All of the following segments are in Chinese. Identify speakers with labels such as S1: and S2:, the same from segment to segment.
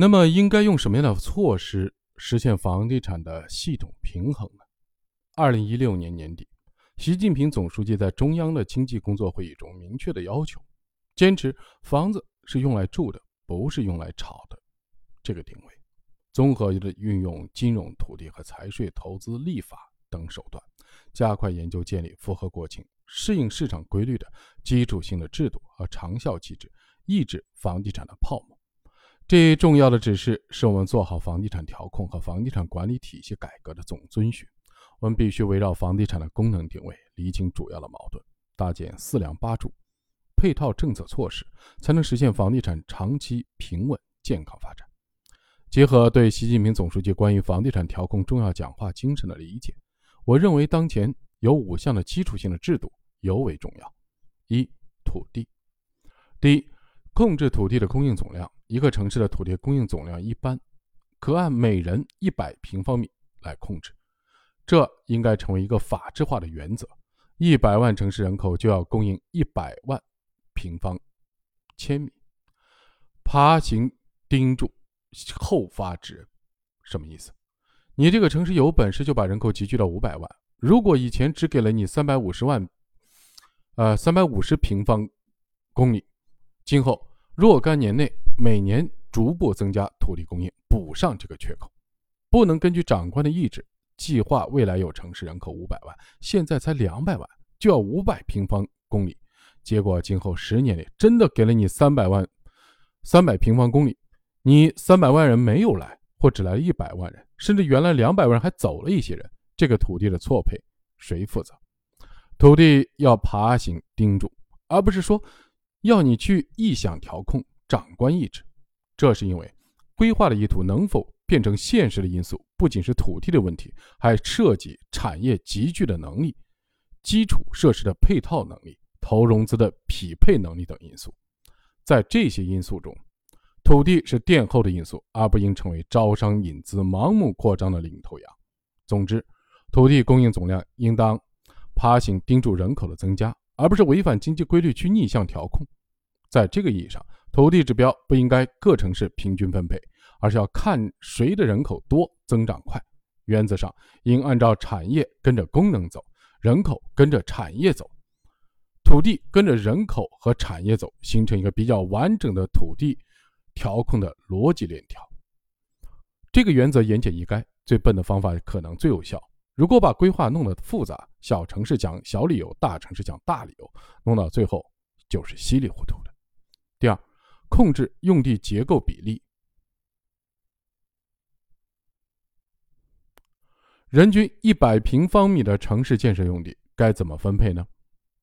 S1: 那么，应该用什么样的措施实现房地产的系统平衡呢？二零一六年年底，习近平总书记在中央的经济工作会议中明确的要求，坚持房子是用来住的，不是用来炒的这个定位，综合的运用金融、土地和财税、投资、立法等手段，加快研究建立符合国情、适应市场规律的基础性的制度和长效机制，抑制房地产的泡沫。这一重要的指示是我们做好房地产调控和房地产管理体系改革的总遵循。我们必须围绕房地产的功能定位，厘清主要的矛盾，搭建四梁八柱配套政策措施，才能实现房地产长期平稳健康发展。结合对习近平总书记关于房地产调控重要讲话精神的理解，我认为当前有五项的基础性的制度尤为重要：一、土地。第一，控制土地的供应总量。一个城市的土地供应总量一般可按每人一百平方米来控制，这应该成为一个法制化的原则。一百万城市人口就要供应一百万平方千米。爬行盯住后发制人，什么意思？你这个城市有本事就把人口集聚到五百万。如果以前只给了你三百五十万，呃，三百五十平方公里，今后若干年内。每年逐步增加土地供应，补上这个缺口，不能根据长官的意志计划未来有城市人口五百万，现在才两百万就要五百平方公里，结果今后十年里真的给了你三百万，三百平方公里，你三百万人没有来，或只来了一百万人，甚至原来两百万人还走了一些人，这个土地的错配谁负责？土地要爬行盯住，而不是说要你去臆想调控。长官意志，这是因为规划的意图能否变成现实的因素，不仅是土地的问题，还涉及产业集聚的能力、基础设施的配套能力、投融资的匹配能力等因素。在这些因素中，土地是垫后的因素，而不应成为招商引资、盲目扩张的领头羊。总之，土地供应总量应当爬行盯住人口的增加，而不是违反经济规律去逆向调控。在这个意义上，土地指标不应该各城市平均分配，而是要看谁的人口多、增长快。原则上应按照产业跟着功能走，人口跟着产业走，土地跟着人口和产业走，形成一个比较完整的土地调控的逻辑链条。这个原则言简意赅，最笨的方法可能最有效。如果把规划弄得复杂，小城市讲小理由，大城市讲大理由，弄到最后就是稀里糊涂的。第二。控制用地结构比例，人均一百平方米的城市建设用地该怎么分配呢？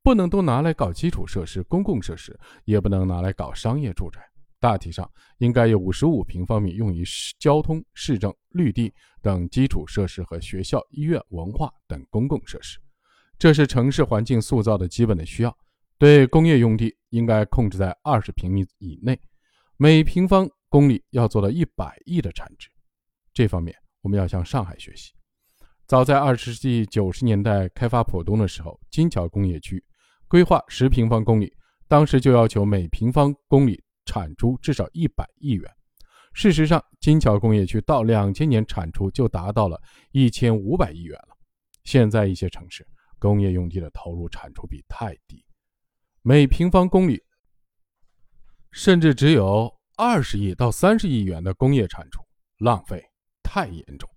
S1: 不能都拿来搞基础设施、公共设施，也不能拿来搞商业住宅。大体上应该有五十五平方米用于交通、市政、绿地等基础设施和学校、医院、文化等公共设施，这是城市环境塑造的基本的需要。对工业用地应该控制在二十平米以内，每平方公里要做到一百亿的产值。这方面我们要向上海学习。早在二十世纪九十年代开发浦东的时候，金桥工业区规划十平方公里，当时就要求每平方公里产出至少一百亿元。事实上，金桥工业区到两千年产出就达到了一千五百亿元了。现在一些城市工业用地的投入产出比太低。每平方公里甚至只有二十亿到三十亿元的工业产出，浪费太严重，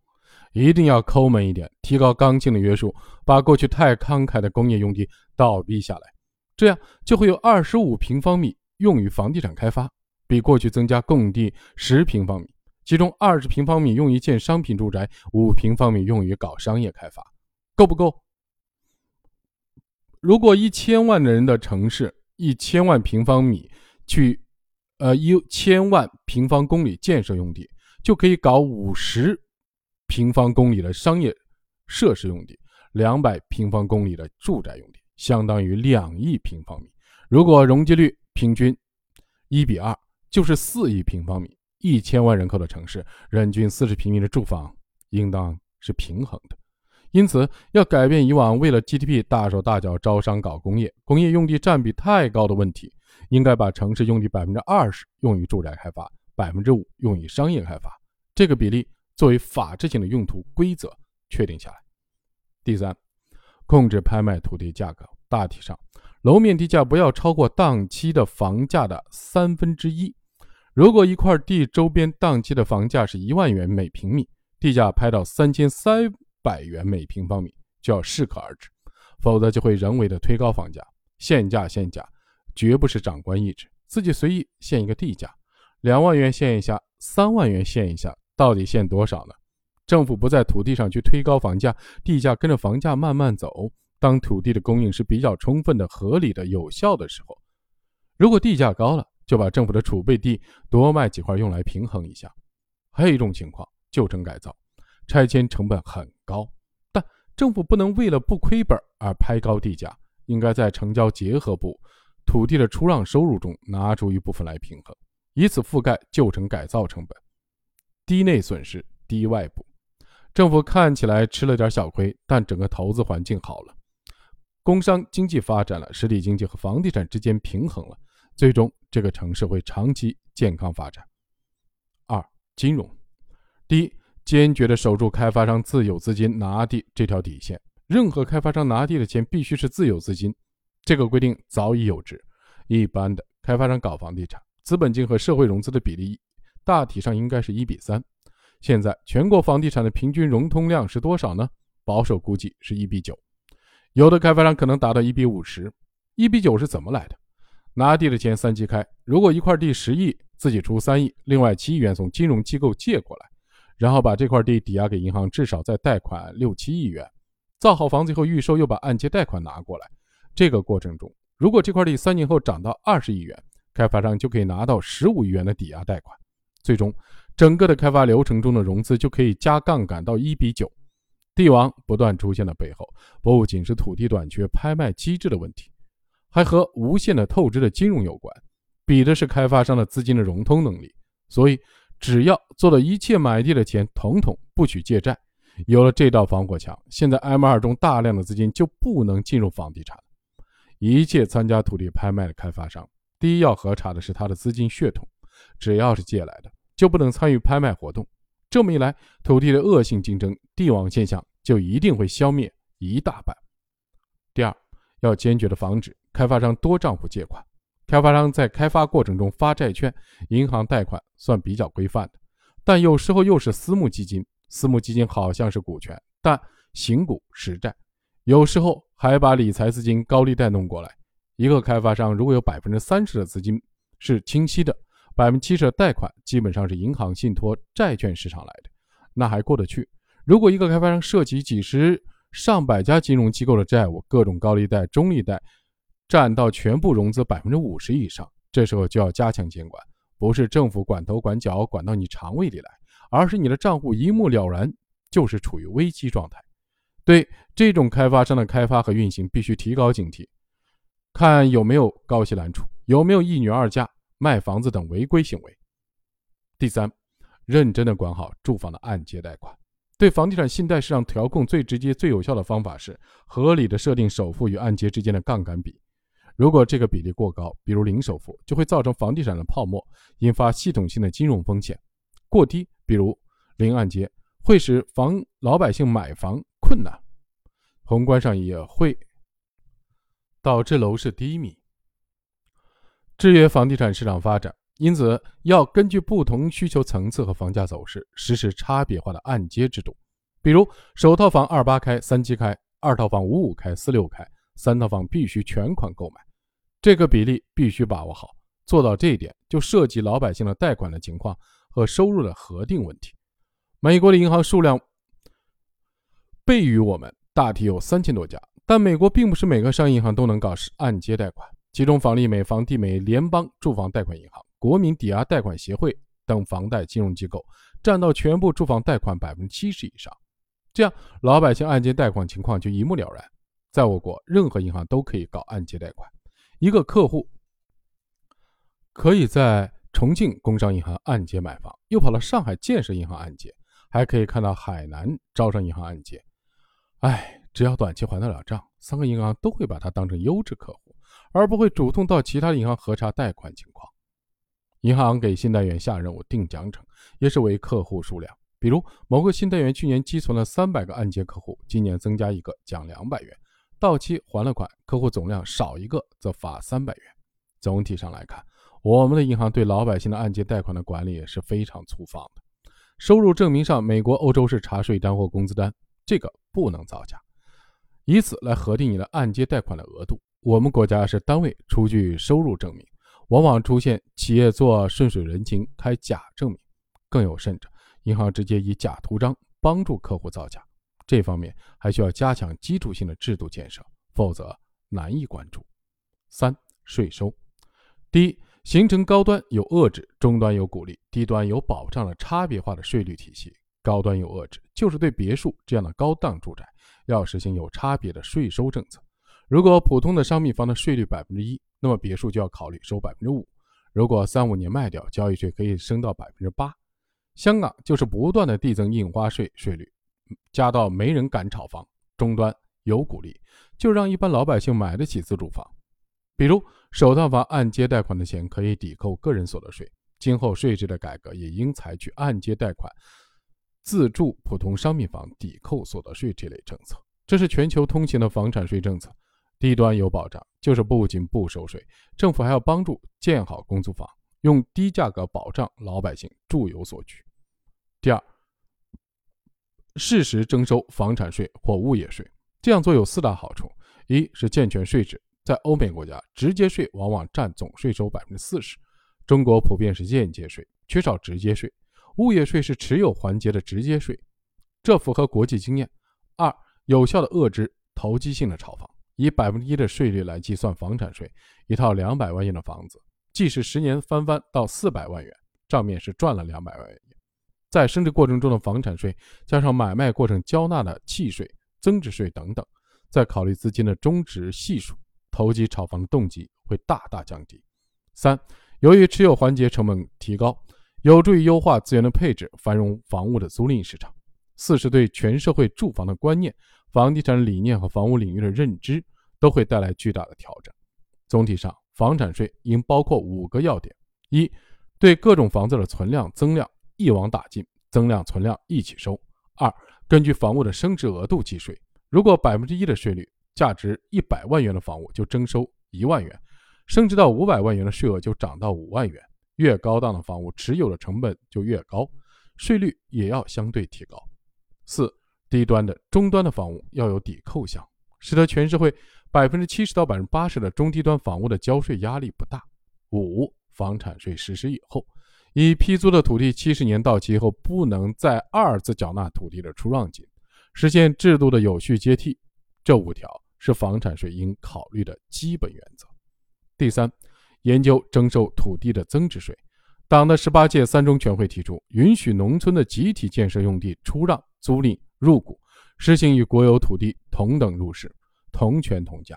S1: 一定要抠门一点，提高刚性的约束，把过去太慷慨的工业用地倒逼下来，这样就会有二十五平方米用于房地产开发，比过去增加供地十平方米，其中二十平方米用于建商品住宅，五平方米用于搞商业开发，够不够？如果一千万人的城市，一千万平方米去，呃，一千万平方公里建设用地，就可以搞五十平方公里的商业设施用地，两百平方公里的住宅用地，相当于两亿平方米。如果容积率平均一比二，就是四亿平方米。一千万人口的城市，人均四十平米的住房，应当是平衡的。因此，要改变以往为了 GDP 大手大脚招商搞工业，工业用地占比太高的问题，应该把城市用地百分之二十用于住宅开发，百分之五用于商业开发。这个比例作为法制性的用途规则确定下来。第三，控制拍卖土地价格，大体上，楼面地价不要超过当期的房价的三分之一。如果一块地周边当期的房价是一万元每平米，地价拍到三千三百元每平方米，就要适可而止，否则就会人为的推高房价。限价限价，绝不是长官意志，自己随意限一个地价，两万元限一下，三万元限一下，到底限多少呢？政府不在土地上去推高房价，地价跟着房价慢慢走。当土地的供应是比较充分的、合理的、有效的时候，如果地价高了，就把政府的储备地多卖几块用来平衡一下。还有一种情况，旧城改造，拆迁成本很高，但政府不能为了不亏本而拍高地价，应该在城郊结合部土地的出让收入中拿出一部分来平衡，以此覆盖旧城改造成本，低内损失，低外部。政府看起来吃了点小亏，但整个投资环境好了，工商经济发展了，实体经济和房地产之间平衡了，最终这个城市会长期健康发展。二、金融，第一，坚决的守住开发商自有资金拿地这条底线，任何开发商拿地的钱必须是自有资金，这个规定早已有之。一般的开发商搞房地产，资本金和社会融资的比例大体上应该是一比三。现在全国房地产的平均融通量是多少呢？保守估计是一比九，有的开发商可能达到一比五十。一比九是怎么来的？拿地的钱三七开，如果一块地十亿，自己出三亿，另外七亿元从金融机构借过来，然后把这块地抵押给银行，至少再贷款六七亿元，造好房子以后预售，又把按揭贷款拿过来。这个过程中，如果这块地三年后涨到二十亿元，开发商就可以拿到十五亿元的抵押贷款，最终。整个的开发流程中的融资就可以加杠杆到一比九，地王不断出现的背后，不仅是土地短缺、拍卖机制的问题，还和无限的透支的金融有关，比的是开发商的资金的融通能力。所以，只要做到一切买地的钱统统不许借债，有了这道防火墙，现在 M 二中大量的资金就不能进入房地产一切参加土地拍卖的开发商，第一要核查的是他的资金血统，只要是借来的。就不能参与拍卖活动，这么一来，土地的恶性竞争、地王现象就一定会消灭一大半。第二，要坚决的防止开发商多账户借款。开发商在开发过程中发债券、银行贷款算比较规范的，但有时候又是私募基金。私募基金好像是股权，但行股实债，有时候还把理财资金、高利贷弄过来。一个开发商如果有百分之三十的资金是清晰的。百分之七十的贷款基本上是银行信托、债券市场来的，那还过得去。如果一个开发商涉及几十上百家金融机构的债务，各种高利贷、中利贷，占到全部融资百分之五十以上，这时候就要加强监管，不是政府管头管脚管到你肠胃里来，而是你的账户一目了然就是处于危机状态。对这种开发商的开发和运行，必须提高警惕，看有没有高息揽储，有没有一女二嫁。卖房子等违规行为。第三，认真的管好住房的按揭贷款。对房地产信贷市场调控最直接、最有效的方法是合理的设定首付与按揭之间的杠杆比。如果这个比例过高，比如零首付，就会造成房地产的泡沫，引发系统性的金融风险；过低，比如零按揭，会使房老百姓买房困难，宏观上也会导致楼市低迷。制约房地产市场发展，因此要根据不同需求层次和房价走势实施差别化的按揭制度。比如，首套房二八开、三七开；二套房五五开、四六开；三套房必须全款购买，这个比例必须把握好。做到这一点，就涉及老百姓的贷款的情况和收入的核定问题。美国的银行数量倍于我们，大体有三千多家，但美国并不是每个商业银行都能搞按揭贷款。其中，房利美、房地美、联邦住房贷款银行、国民抵押贷款协会等房贷金融机构占到全部住房贷款百分之七十以上，这样老百姓按揭贷款情况就一目了然。在我国，任何银行都可以搞按揭贷款。一个客户可以在重庆工商银行按揭买房，又跑到上海建设银行按揭，还可以看到海南招商银行按揭。哎，只要短期还得了账，三个银行都会把它当成优质客户。而不会主动到其他银行核查贷款情况。银行给信贷员下任务定奖惩，也是为客户数量。比如某个信贷员去年积存了三百个按揭客户，今年增加一个奖两百元，到期还了款，客户总量少一个则罚三百元。总体上来看，我们的银行对老百姓的按揭贷款的管理也是非常粗放的。收入证明上，美国、欧洲是查税单或工资单，这个不能造假，以此来核定你的按揭贷款的额度。我们国家是单位出具收入证明，往往出现企业做顺水人情开假证明，更有甚者。银行直接以假图章帮助客户造假，这方面还需要加强基础性的制度建设，否则难以关注。三、税收，第一，形成高端有遏制、中端有鼓励、低端有保障的差别化的税率体系。高端有遏制，就是对别墅这样的高档住宅要实行有差别的税收政策。如果普通的商品房的税率百分之一，那么别墅就要考虑收百分之五。如果三五年卖掉，交易税可以升到百分之八。香港就是不断的递增印花税税率，加到没人敢炒房，终端有鼓励，就让一般老百姓买得起自住房。比如首套房按揭贷款的钱可以抵扣个人所得税，今后税制的改革也应采取按揭贷款、自住普通商品房抵扣所得税这类政策。这是全球通行的房产税政策，低端有保障，就是不仅不收税，政府还要帮助建好公租房，用低价格保障老百姓住有所居。第二，适时征收房产税或物业税，这样做有四大好处：一是健全税制，在欧美国家，直接税往往占总税收百分之四十，中国普遍是间接税，缺少直接税；物业税是持有环节的直接税，这符合国际经验。二，有效的遏制投机性的炒房，以百分之一的税率来计算房产税，一套两百万元的房子，即使十年翻番到四百万元，账面是赚了两百万元。在升值过程中的房产税，加上买卖过程交纳的契税、增值税等等，再考虑资金的终值系数，投机炒房的动机会大大降低。三，由于持有环节成本提高，有助于优化资源的配置，繁荣房屋的租赁市场。四是对全社会住房的观念、房地产理念和房屋领域的认知都会带来巨大的调整。总体上，房产税应包括五个要点：一，对各种房子的存量增量。一网打尽，增量存量一起收。二，根据房屋的升值额度计税。如果百分之一的税率，价值一百万元的房屋就征收一万元，升值到五百万元的税额就涨到五万元。越高档的房屋持有的成本就越高，税率也要相对提高。四，低端的、中端的房屋要有抵扣项，使得全社会百分之七十到百分之八十的中低端房屋的交税压力不大。五，房产税实施以后。已批租的土地七十年到期后，不能再二次缴纳土地的出让金，实现制度的有序接替。这五条是房产税应考虑的基本原则。第三，研究征收土地的增值税。党的十八届三中全会提出，允许农村的集体建设用地出让、租赁、入股，实行与国有土地同等入市、同权同价。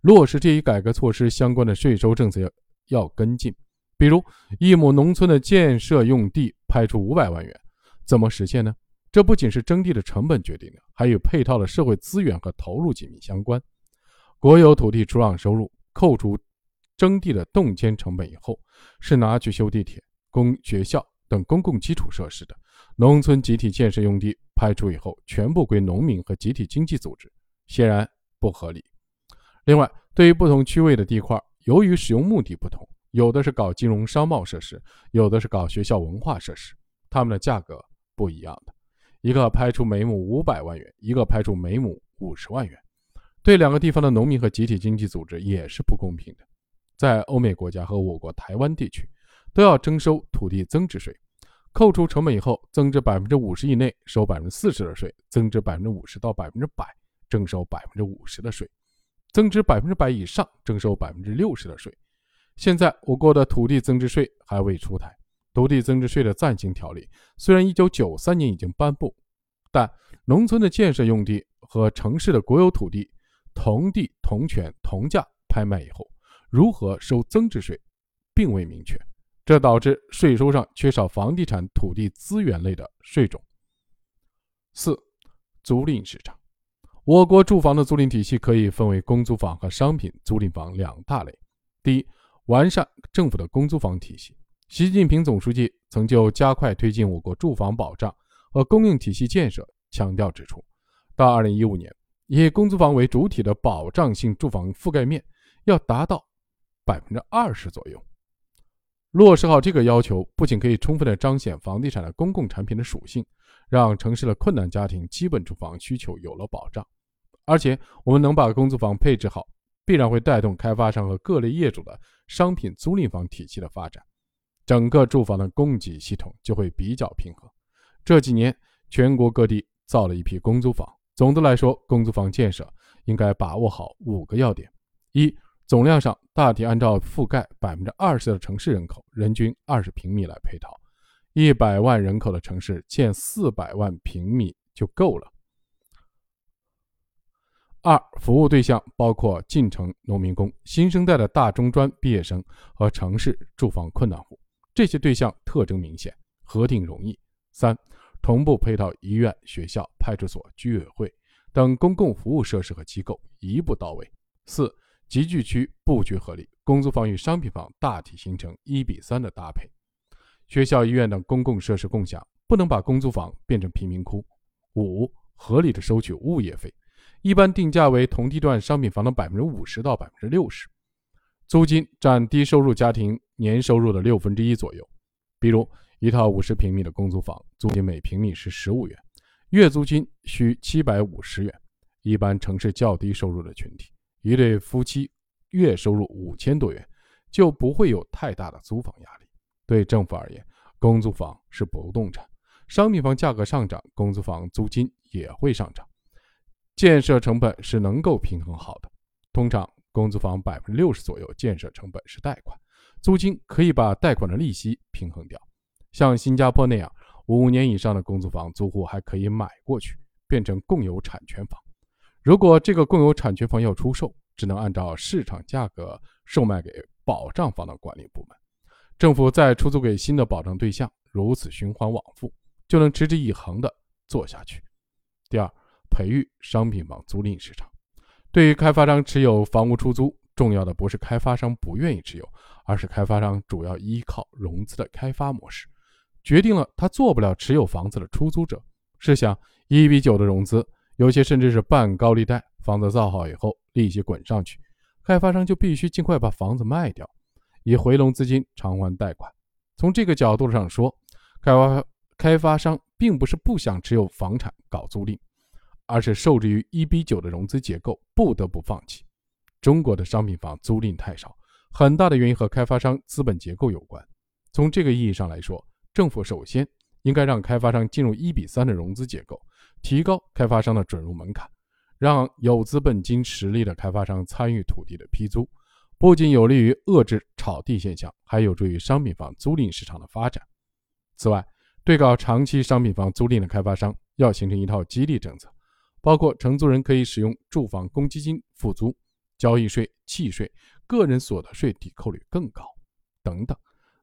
S1: 落实这一改革措施相关的税收政策要要跟进。比如一亩农村的建设用地拍出五百万元，怎么实现呢？这不仅是征地的成本决定的，还与配套的社会资源和投入紧密相关。国有土地出让收入扣除征地的动迁成本以后，是拿去修地铁、供学校等公共基础设施的。农村集体建设用地拍出以后，全部归农民和集体经济组织，显然不合理。另外，对于不同区位的地块，由于使用目的不同。有的是搞金融商贸设施，有的是搞学校文化设施，他们的价格不一样的。一个拍出每亩五百万元，一个拍出每亩五十万元，对两个地方的农民和集体经济组织也是不公平的。在欧美国家和我国台湾地区，都要征收土地增值税，扣除成本以后，增值百分之五十以内收百分之四十的税，增值百分之五十到百分之百征收百分之五十的税，增值百分之百以上征收百分之六十的税。现在我国的土地增值税还未出台，土地增值税的暂行条例虽然1993年已经颁布，但农村的建设用地和城市的国有土地同地同权同价拍卖以后，如何收增值税，并未明确，这导致税收上缺少房地产土地资源类的税种。四、租赁市场，我国住房的租赁体系可以分为公租房和商品租赁房两大类。第一，完善政府的公租房体系，习近平总书记曾就加快推进我国住房保障和供应体系建设强调指出，到2015年，以公租房为主体的保障性住房覆盖面要达到百分之二十左右。落实好这个要求，不仅可以充分的彰显房地产的公共产品的属性，让城市的困难家庭基本住房需求有了保障，而且我们能把公租房配置好，必然会带动开发商和各类业主的商品租赁房体系的发展。整个住房的供给系统就会比较平衡。这几年，全国各地造了一批公租房。总的来说，公租房建设应该把握好五个要点：一、总量上大体按照覆盖百分之二十的城市人口，人均二十平米来配套，一百万人口的城市建四百万平米就够了。二、服务对象包括进城农民工、新生代的大中专毕业生和城市住房困难户。这些对象特征明显，核定容易。三、同步配套医院、学校、派出所、居委会等公共服务设施和机构，一步到位。四、集聚区布局合理，公租房与商品房大体形成一比三的搭配。学校、医院等公共设施共享，不能把公租房变成贫民窟。五、合理的收取物业费，一般定价为同地段商品房的百分之五十到百分之六十。租金占低收入家庭年收入的六分之一左右。比如，一套五十平米的公租房，租金每平米是十五元，月租金需七百五十元。一般城市较低收入的群体，一对夫妻月收入五千多元，就不会有太大的租房压力。对政府而言，公租房是不动产，商品房价格上涨，公租房租金也会上涨，建设成本是能够平衡好的。通常。公租房百分之六十左右建设成本是贷款，租金可以把贷款的利息平衡掉。像新加坡那样，五年以上的公租房租户还可以买过去，变成共有产权房。如果这个共有产权房要出售，只能按照市场价格售卖给保障房的管理部门，政府再出租给新的保障对象，如此循环往复，就能持之以恒地做下去。第二，培育商品房租赁市场。对于开发商持有房屋出租，重要的不是开发商不愿意持有，而是开发商主要依靠融资的开发模式，决定了他做不了持有房子的出租者。试想，一比九的融资，有些甚至是半高利贷，房子造好以后，利息滚上去，开发商就必须尽快把房子卖掉，以回笼资金偿还贷款。从这个角度上说，开发开发商并不是不想持有房产搞租赁。而是受制于一比九的融资结构，不得不放弃。中国的商品房租赁太少，很大的原因和开发商资本结构有关。从这个意义上来说，政府首先应该让开发商进入一比三的融资结构，提高开发商的准入门槛，让有资本金实力的开发商参与土地的批租，不仅有利于遏制炒地现象，还有助于商品房租赁市场的发展。此外，对搞长期商品房租赁的开发商，要形成一套激励政策。包括承租人可以使用住房公积金付租，交易税、契税、个人所得税抵扣率更高等等。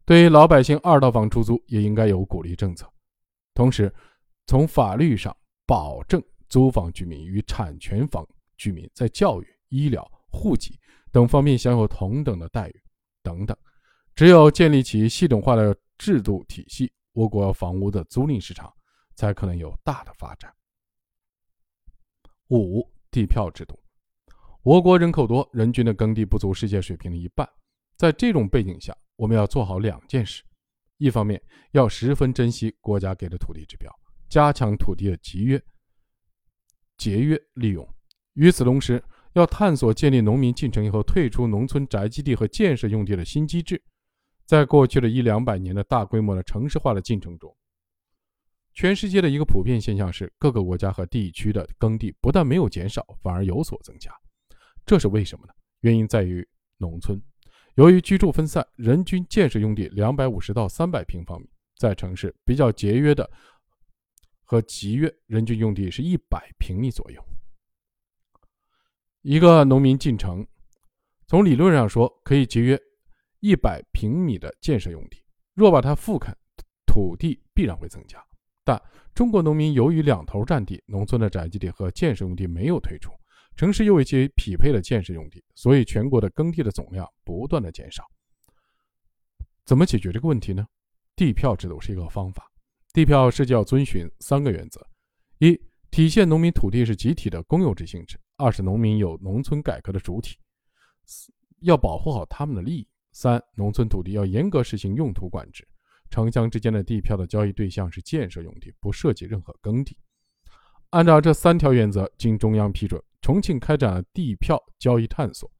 S1: 对于老百姓二套房出租，也应该有鼓励政策。同时，从法律上保证租房居民与产权房居民在教育、医疗、户籍等方面享有同等的待遇等等。只有建立起系统化的制度体系，我国房屋的租赁市场才可能有大的发展。五地票制度，我国人口多，人均的耕地不足世界水平的一半。在这种背景下，我们要做好两件事：一方面要十分珍惜国家给的土地指标，加强土地的集约、节约利用；与此同时，要探索建立农民进城以后退出农村宅基地和建设用地的新机制。在过去的一两百年的大规模的城市化的进程中，全世界的一个普遍现象是，各个国家和地区的耕地不但没有减少，反而有所增加。这是为什么呢？原因在于农村，由于居住分散，人均建设用地两百五十到三百平方米；在城市比较节约的和集约，人均用地是一百平米左右。一个农民进城，从理论上说可以节约一百平米的建设用地，若把它复垦，土地必然会增加。但中国农民由于两头占地，农村的宅基地和建设用地没有退出，城市又有一些匹配的建设用地，所以全国的耕地的总量不断的减少。怎么解决这个问题呢？地票制度是一个方法。地票是要遵循三个原则：一、体现农民土地是集体的公有制性质；二是农民有农村改革的主体，要保护好他们的利益；三、农村土地要严格实行用途管制。城乡之间的地票的交易对象是建设用地，不涉及任何耕地。按照这三条原则，经中央批准，重庆开展了地票交易探索。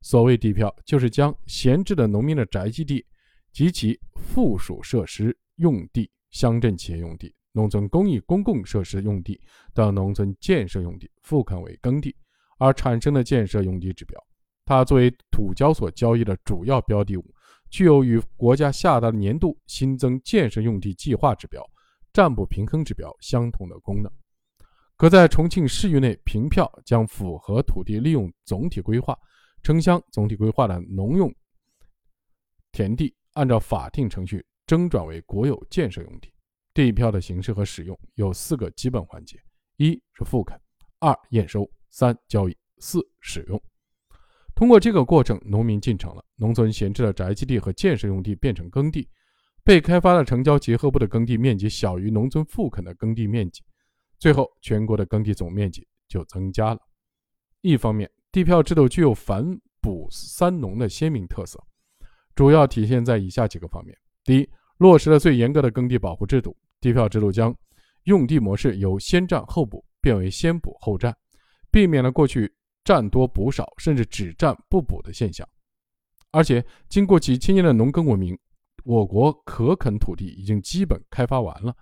S1: 所谓地票，就是将闲置的农民的宅基地及其附属设施用地、乡镇企业用地、农村公益公共设施用地等农村建设用地复垦为耕地而产生的建设用地指标。它作为土交所交易的主要标的物，具有与国家下达的年度新增建设用地计划指标、占补平衡指标相同的功能。可在重庆市域内凭票将符合土地利用总体规划、城乡总体规划的农用田地，按照法定程序征转为国有建设用地。地票的形式和使用有四个基本环节：一是复垦，二验收，三交易，四使用。通过这个过程，农民进城了，农村闲置的宅基地和建设用地变成耕地，被开发的城郊结合部的耕地面积小于农村复垦的耕地面积。最后，全国的耕地总面积就增加了。一方面，地票制度具有反哺三农的鲜明特色，主要体现在以下几个方面：第一，落实了最严格的耕地保护制度，地票制度将用地模式由先占后补变为先补后占，避免了过去占多补少甚至只占不补的现象。而且，经过几千年的农耕文明，我国可垦土地已经基本开发完了，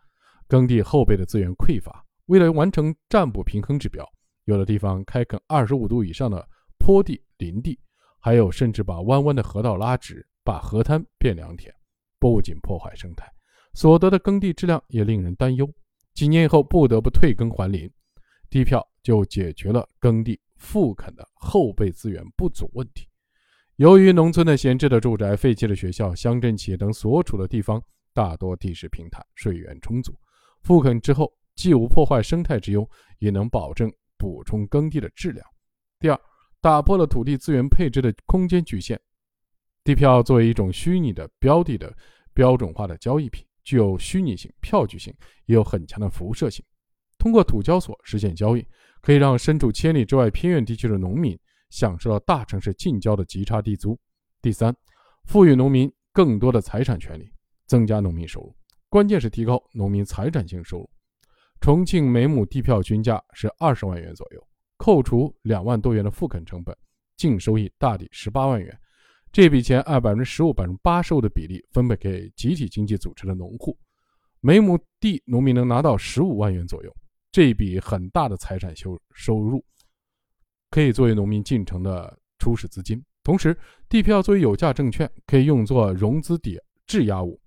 S1: 耕地后备的资源匮乏。为了完成占补平衡指标，有的地方开垦二十五度以上的坡地、林地，还有甚至把弯弯的河道拉直，把河滩变良田，不仅破坏生态，所得的耕地质量也令人担忧。几年以后，不得不退耕还林，地票就解决了耕地复垦的后备资源不足问题。由于农村的闲置的住宅、废弃的学校、乡镇企业等所处的地方大多地势平坦、水源充足，复垦之后。既无破坏生态之忧，也能保证补充耕地的质量。第二，打破了土地资源配置的空间局限。地票作为一种虚拟的标的的标准化的交易品，具有虚拟性、票据性，也有很强的辐射性。通过土交所实现交易，可以让身处千里之外偏远地区的农民享受到大城市近郊的极差地租。第三，赋予农民更多的财产权利，增加农民收入，关键是提高农民财产性收入。重庆每亩地票均价是二十万元左右，扣除两万多元的复垦成本，净收益大抵十八万元。这笔钱按百分之十五、百分之八十五的比例分配给集体经济组织的农户，每亩地农民能拿到十五万元左右。这笔很大的财产收收入，可以作为农民进城的初始资金。同时，地票作为有价证券，可以用作融资抵质押物，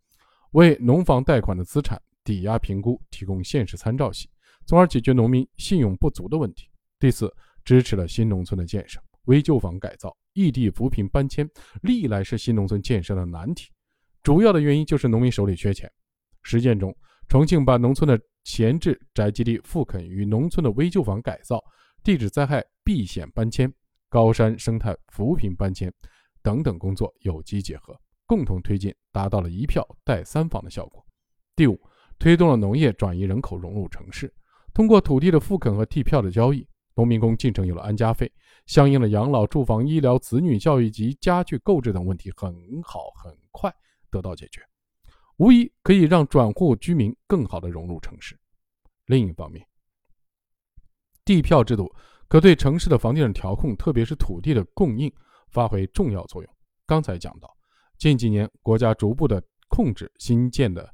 S1: 为农房贷款的资产。抵押评估提供现实参照系，从而解决农民信用不足的问题。第四，支持了新农村的建设，危旧房改造、异地扶贫搬迁，历来是新农村建设的难题。主要的原因就是农民手里缺钱。实践中，重庆把农村的闲置宅基地复垦与农村的危旧房改造、地质灾害避险搬迁、高山生态扶贫搬迁等等工作有机结合，共同推进，达到了一票带三房的效果。第五。推动了农业转移人口融入城市，通过土地的复垦和地票的交易，农民工进城有了安家费，相应的养老、住房、医疗、子女教育及家具购置等问题很好很快得到解决，无疑可以让转户居民更好的融入城市。另一方面，地票制度可对城市的房地产调控，特别是土地的供应发挥重要作用。刚才讲到，近几年国家逐步的控制新建的。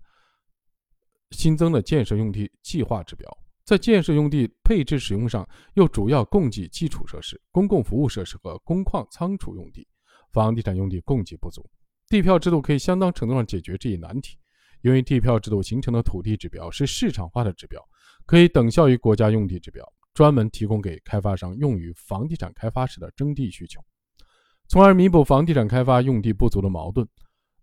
S1: 新增的建设用地计划指标，在建设用地配置使用上，又主要供给基础设施、公共服务设施和工矿仓储用地，房地产用地供给不足。地票制度可以相当程度上解决这一难题。因为地票制度形成的土地指标是市场化的指标，可以等效于国家用地指标，专门提供给开发商用于房地产开发时的征地需求，从而弥补房地产开发用地不足的矛盾。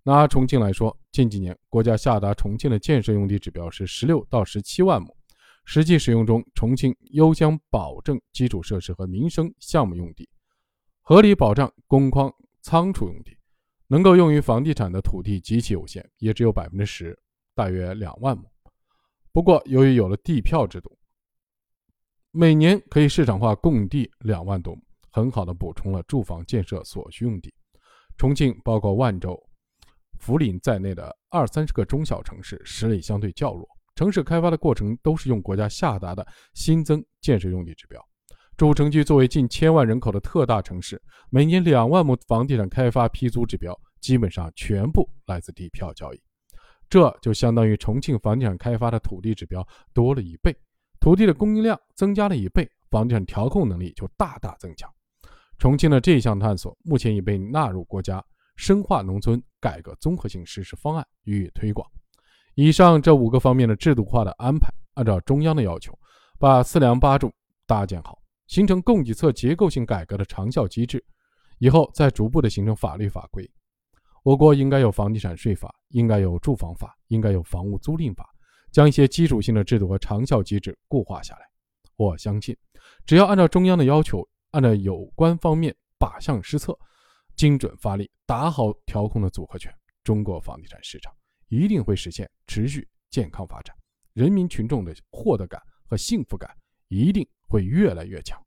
S1: 拿重庆来说，近几年国家下达重庆的建设用地指标是十六到十七万亩，实际使用中，重庆优先保证基础设施和民生项目用地，合理保障工矿仓储用地。能够用于房地产的土地极其有限，也只有百分之十，大约两万亩。不过，由于有了地票制度，每年可以市场化供地两万多亩，很好的补充了住房建设所需用地。重庆包括万州、涪陵在内的二三十个中小城市实力相对较弱，城市开发的过程都是用国家下达的新增建设用地指标。主城区作为近千万人口的特大城市，每年两万亩房地产开发批租指标基本上全部来自地票交易，这就相当于重庆房地产开发的土地指标多了一倍，土地的供应量增加了一倍，房地产调控能力就大大增强。重庆的这项探索目前已被纳入国家深化农村改革综合性实施方案予以推广。以上这五个方面的制度化的安排，按照中央的要求，把四梁八柱搭建好。形成供给侧结构性改革的长效机制，以后再逐步的形成法律法规。我国应该有房地产税法，应该有住房法，应该有房屋租赁法，将一些基础性的制度和长效机制固化下来。我相信，只要按照中央的要求，按照有关方面靶向施策，精准发力，打好调控的组合拳，中国房地产市场一定会实现持续健康发展，人民群众的获得感和幸福感一定。会越来越强。